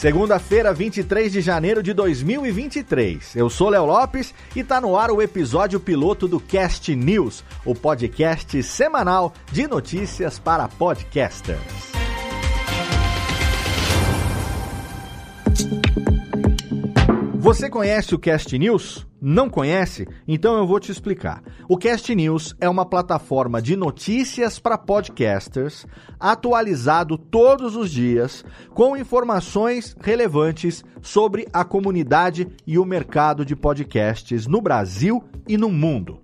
Segunda-feira, 23 de janeiro de 2023. Eu sou Léo Lopes e tá no ar o episódio piloto do Cast News, o podcast semanal de notícias para podcasters. Você conhece o Cast News? Não conhece? Então eu vou te explicar. O Cast News é uma plataforma de notícias para podcasters, atualizado todos os dias, com informações relevantes sobre a comunidade e o mercado de podcasts no Brasil e no mundo.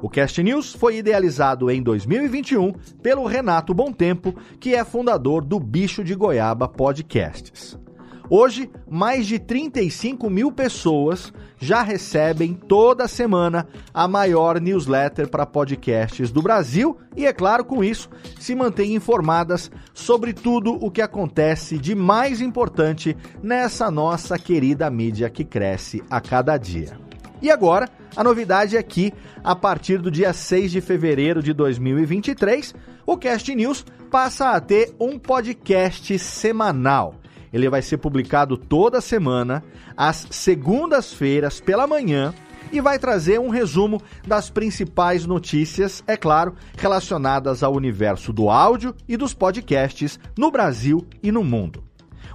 O Cast News foi idealizado em 2021 pelo Renato Tempo, que é fundador do Bicho de Goiaba Podcasts. Hoje, mais de 35 mil pessoas já recebem toda semana a maior newsletter para podcasts do Brasil e, é claro, com isso, se mantêm informadas sobre tudo o que acontece de mais importante nessa nossa querida mídia que cresce a cada dia. E agora, a novidade é que, a partir do dia 6 de fevereiro de 2023, o Cast News passa a ter um podcast semanal. Ele vai ser publicado toda semana, às segundas-feiras pela manhã, e vai trazer um resumo das principais notícias, é claro, relacionadas ao universo do áudio e dos podcasts no Brasil e no mundo.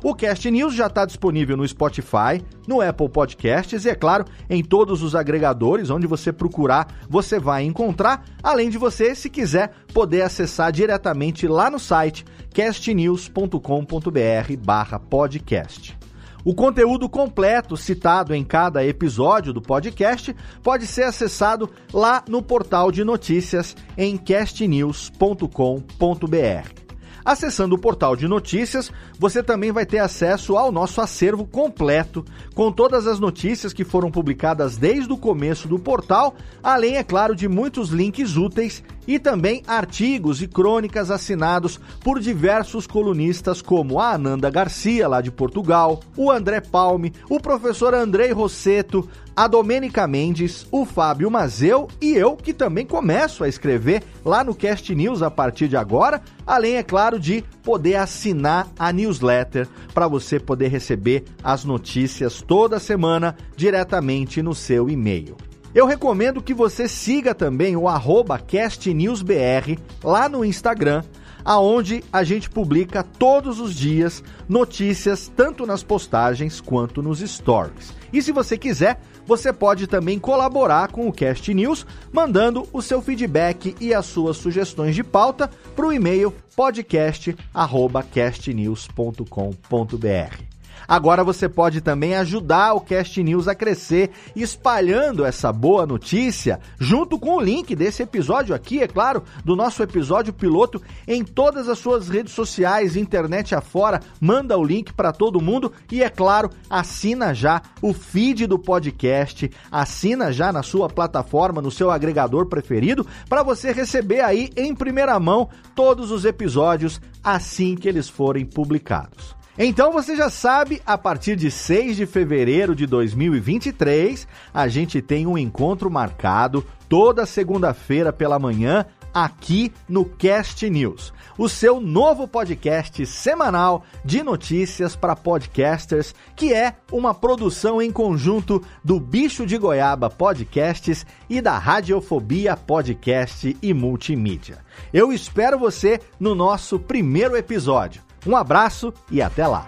O Cast News já está disponível no Spotify, no Apple Podcasts e, é claro, em todos os agregadores onde você procurar, você vai encontrar, além de você, se quiser, poder acessar diretamente lá no site castnews.com.br barra podcast. O conteúdo completo citado em cada episódio do podcast pode ser acessado lá no portal de notícias em castnews.com.br. Acessando o portal de notícias, você também vai ter acesso ao nosso acervo completo, com todas as notícias que foram publicadas desde o começo do portal, além, é claro, de muitos links úteis e também artigos e crônicas assinados por diversos colunistas como a Ananda Garcia, lá de Portugal, o André Palme, o professor Andrei Rosseto, a Domênica Mendes, o Fábio Mazeu e eu, que também começo a escrever lá no Cast News a partir de agora, além, é claro, de poder assinar a newsletter para você poder receber as notícias toda semana diretamente no seu e-mail. Eu recomendo que você siga também o arroba castnewsbr lá no Instagram, aonde a gente publica todos os dias notícias, tanto nas postagens quanto nos stories. E se você quiser, você pode também colaborar com o Cast News, mandando o seu feedback e as suas sugestões de pauta para o e-mail podcast@castnews.com.br. Agora você pode também ajudar o Cast News a crescer, espalhando essa boa notícia, junto com o link desse episódio aqui, é claro, do nosso episódio piloto, em todas as suas redes sociais, internet afora, manda o link para todo mundo e, é claro, assina já o feed do podcast, assina já na sua plataforma, no seu agregador preferido, para você receber aí em primeira mão todos os episódios assim que eles forem publicados. Então você já sabe, a partir de 6 de fevereiro de 2023, a gente tem um encontro marcado toda segunda-feira pela manhã aqui no Cast News, o seu novo podcast semanal de notícias para podcasters, que é uma produção em conjunto do Bicho de Goiaba Podcasts e da Radiofobia Podcast e Multimídia. Eu espero você no nosso primeiro episódio. Um abraço e até lá!